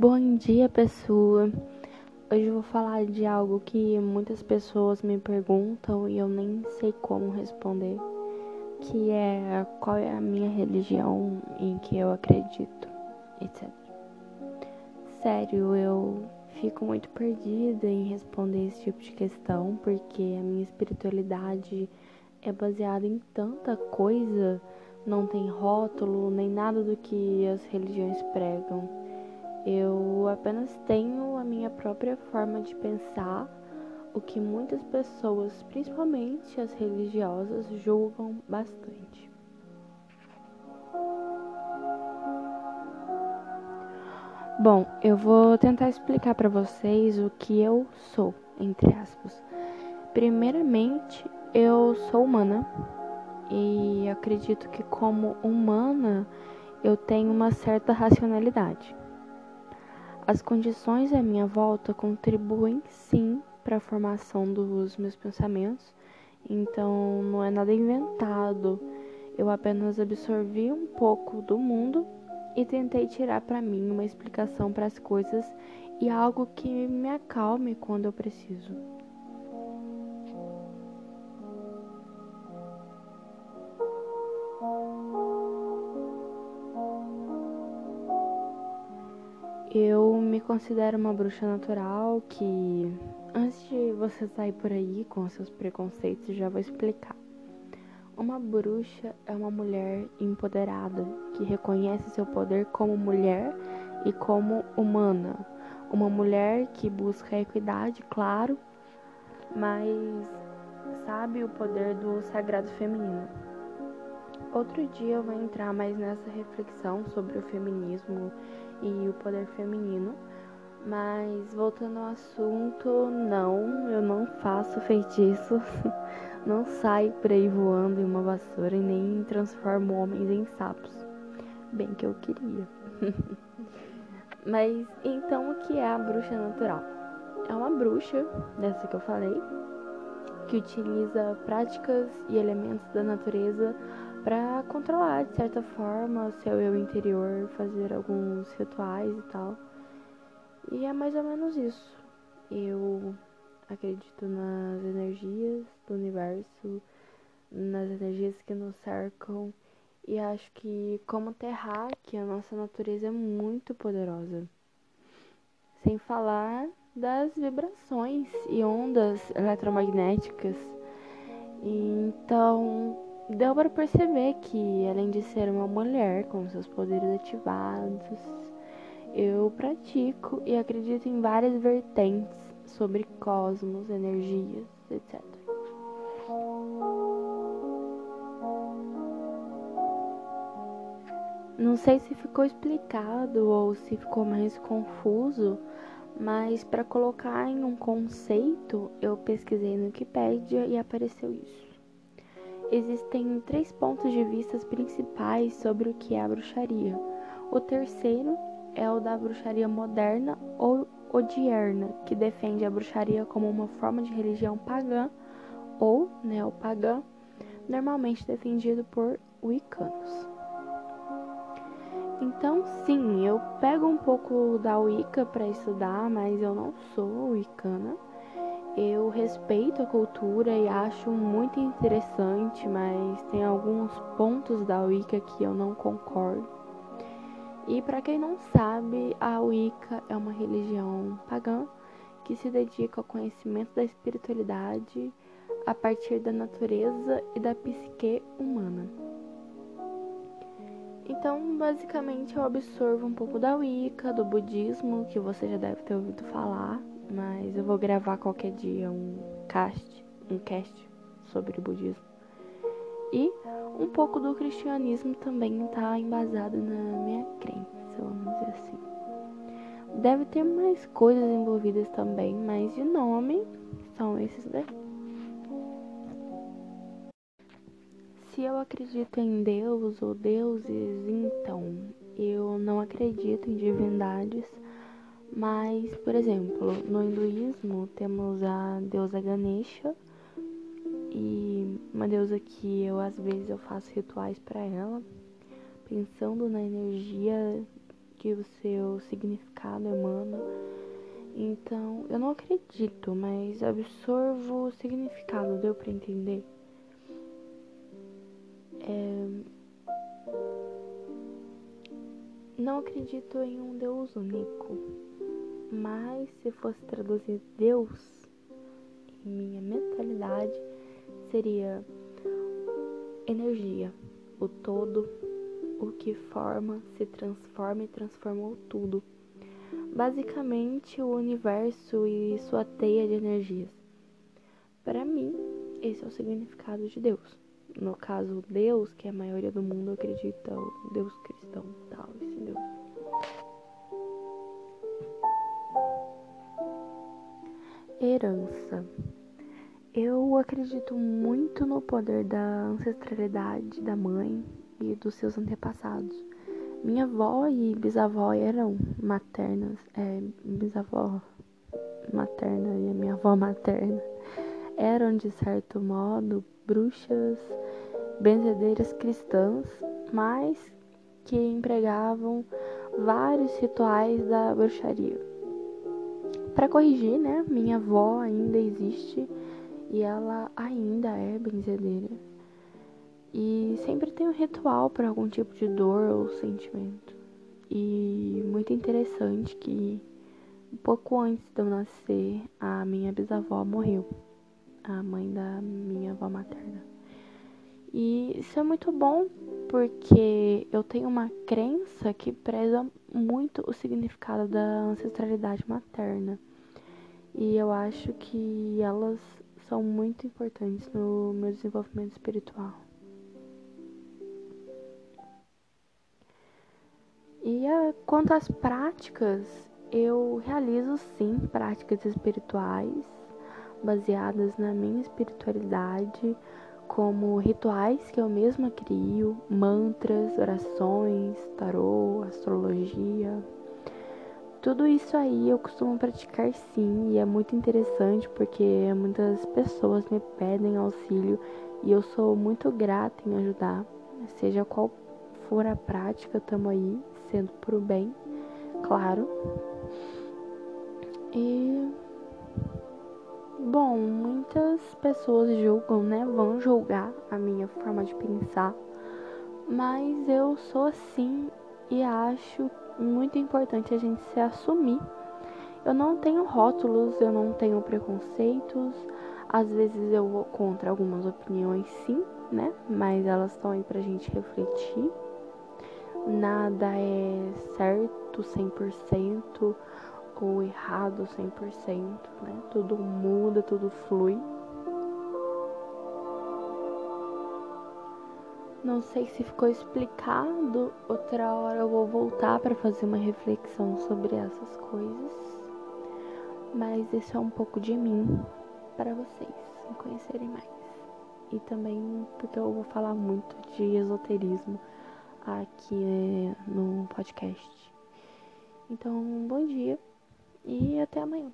Bom dia, pessoa. Hoje eu vou falar de algo que muitas pessoas me perguntam e eu nem sei como responder, que é qual é a minha religião em que eu acredito, etc. Sério, eu fico muito perdida em responder esse tipo de questão porque a minha espiritualidade é baseada em tanta coisa, não tem rótulo nem nada do que as religiões pregam. Eu apenas tenho a minha própria forma de pensar, o que muitas pessoas, principalmente as religiosas, julgam bastante. Bom, eu vou tentar explicar para vocês o que eu sou, entre aspas. Primeiramente, eu sou humana e acredito que, como humana, eu tenho uma certa racionalidade. As condições à minha volta contribuem sim para a formação dos meus pensamentos, então não é nada inventado. Eu apenas absorvi um pouco do mundo e tentei tirar para mim uma explicação para as coisas e algo que me acalme quando eu preciso. Eu me considero uma bruxa natural que, antes de você sair por aí com seus preconceitos, já vou explicar. Uma bruxa é uma mulher empoderada que reconhece seu poder como mulher e como humana. Uma mulher que busca equidade, claro, mas sabe o poder do sagrado feminino. Outro dia eu vou entrar mais nessa reflexão sobre o feminismo e o poder feminino. Mas voltando ao assunto, não, eu não faço feitiço, não saio por aí voando em uma vassoura e nem transformo homens em sapos. Bem que eu queria. Mas então o que é a bruxa natural? É uma bruxa, dessa que eu falei, que utiliza práticas e elementos da natureza para controlar de certa forma seu eu interior, fazer alguns rituais e tal. E é mais ou menos isso. Eu acredito nas energias do universo, nas energias que nos cercam e acho que como terráquea, a nossa natureza é muito poderosa. Sem falar das vibrações e ondas eletromagnéticas. Então, deu para perceber que, além de ser uma mulher com seus poderes ativados, eu pratico e acredito em várias vertentes sobre cosmos, energias, etc. Não sei se ficou explicado ou se ficou mais confuso, mas para colocar em um conceito, eu pesquisei no Wikipedia e apareceu isso. Existem três pontos de vista principais sobre o que é a bruxaria. O terceiro é o da bruxaria moderna ou odierna, que defende a bruxaria como uma forma de religião pagã ou neopagã, normalmente defendido por wiccanos. Então, sim, eu pego um pouco da Wicca para estudar, mas eu não sou wicana. Eu respeito a cultura e acho muito interessante, mas tem alguns pontos da Wicca que eu não concordo. E para quem não sabe, a Wicca é uma religião pagã que se dedica ao conhecimento da espiritualidade a partir da natureza e da psique humana. Então, basicamente, eu absorvo um pouco da Wicca, do budismo, que você já deve ter ouvido falar, mas eu vou gravar qualquer dia um cast, um cast sobre o budismo. E um pouco do cristianismo também está embasado na minha crença, vamos dizer assim. Deve ter mais coisas envolvidas também, mas de nome são esses daí. Se eu acredito em Deus ou deuses, então eu não acredito em divindades mas, por exemplo, no hinduísmo temos a deusa Ganesha e uma deusa que eu às vezes eu faço rituais para ela, pensando na energia que o seu significado emana. Então, eu não acredito, mas absorvo o significado, deu para entender? É... Não acredito em um Deus único, mas se fosse traduzir Deus em minha mentalidade, seria energia, o todo, o que forma, se transforma e transformou tudo. Basicamente, o universo e sua teia de energias. Para mim, esse é o significado de Deus. No caso, Deus, que a maioria do mundo acredita, Deus cristão, tal, esse Deus. Herança. Eu acredito muito no poder da ancestralidade da mãe e dos seus antepassados. Minha avó e bisavó eram maternas, é, bisavó materna e a minha avó materna eram de certo modo bruxas, benzedeiras cristãs, mas que empregavam vários rituais da bruxaria. Para corrigir, né, minha avó ainda existe e ela ainda é benzedeira. E sempre tem um ritual para algum tipo de dor ou sentimento. E muito interessante que um pouco antes de eu nascer, a minha bisavó morreu, a mãe da minha avó materna. E isso é muito bom porque eu tenho uma crença que preza muito o significado da ancestralidade materna. E eu acho que elas são muito importantes no meu desenvolvimento espiritual. E a, quanto às práticas, eu realizo sim práticas espirituais baseadas na minha espiritualidade, como rituais que eu mesma crio, mantras, orações, tarô, astrologia, tudo isso aí eu costumo praticar sim, e é muito interessante porque muitas pessoas me pedem auxílio e eu sou muito grata em ajudar, seja qual for a prática, tamo aí, sendo pro bem, claro. E bom, muitas pessoas julgam, né? Vão julgar a minha forma de pensar, mas eu sou assim e acho muito importante a gente se assumir. Eu não tenho rótulos, eu não tenho preconceitos. Às vezes eu vou contra algumas opiniões, sim, né? Mas elas estão aí pra gente refletir. Nada é certo 100% errado 100%, né? Tudo muda, tudo flui. Não sei se ficou explicado. Outra hora eu vou voltar para fazer uma reflexão sobre essas coisas. Mas esse é um pouco de mim para vocês me conhecerem mais. E também porque eu vou falar muito de esoterismo aqui no podcast. Então, bom dia e até amanhã.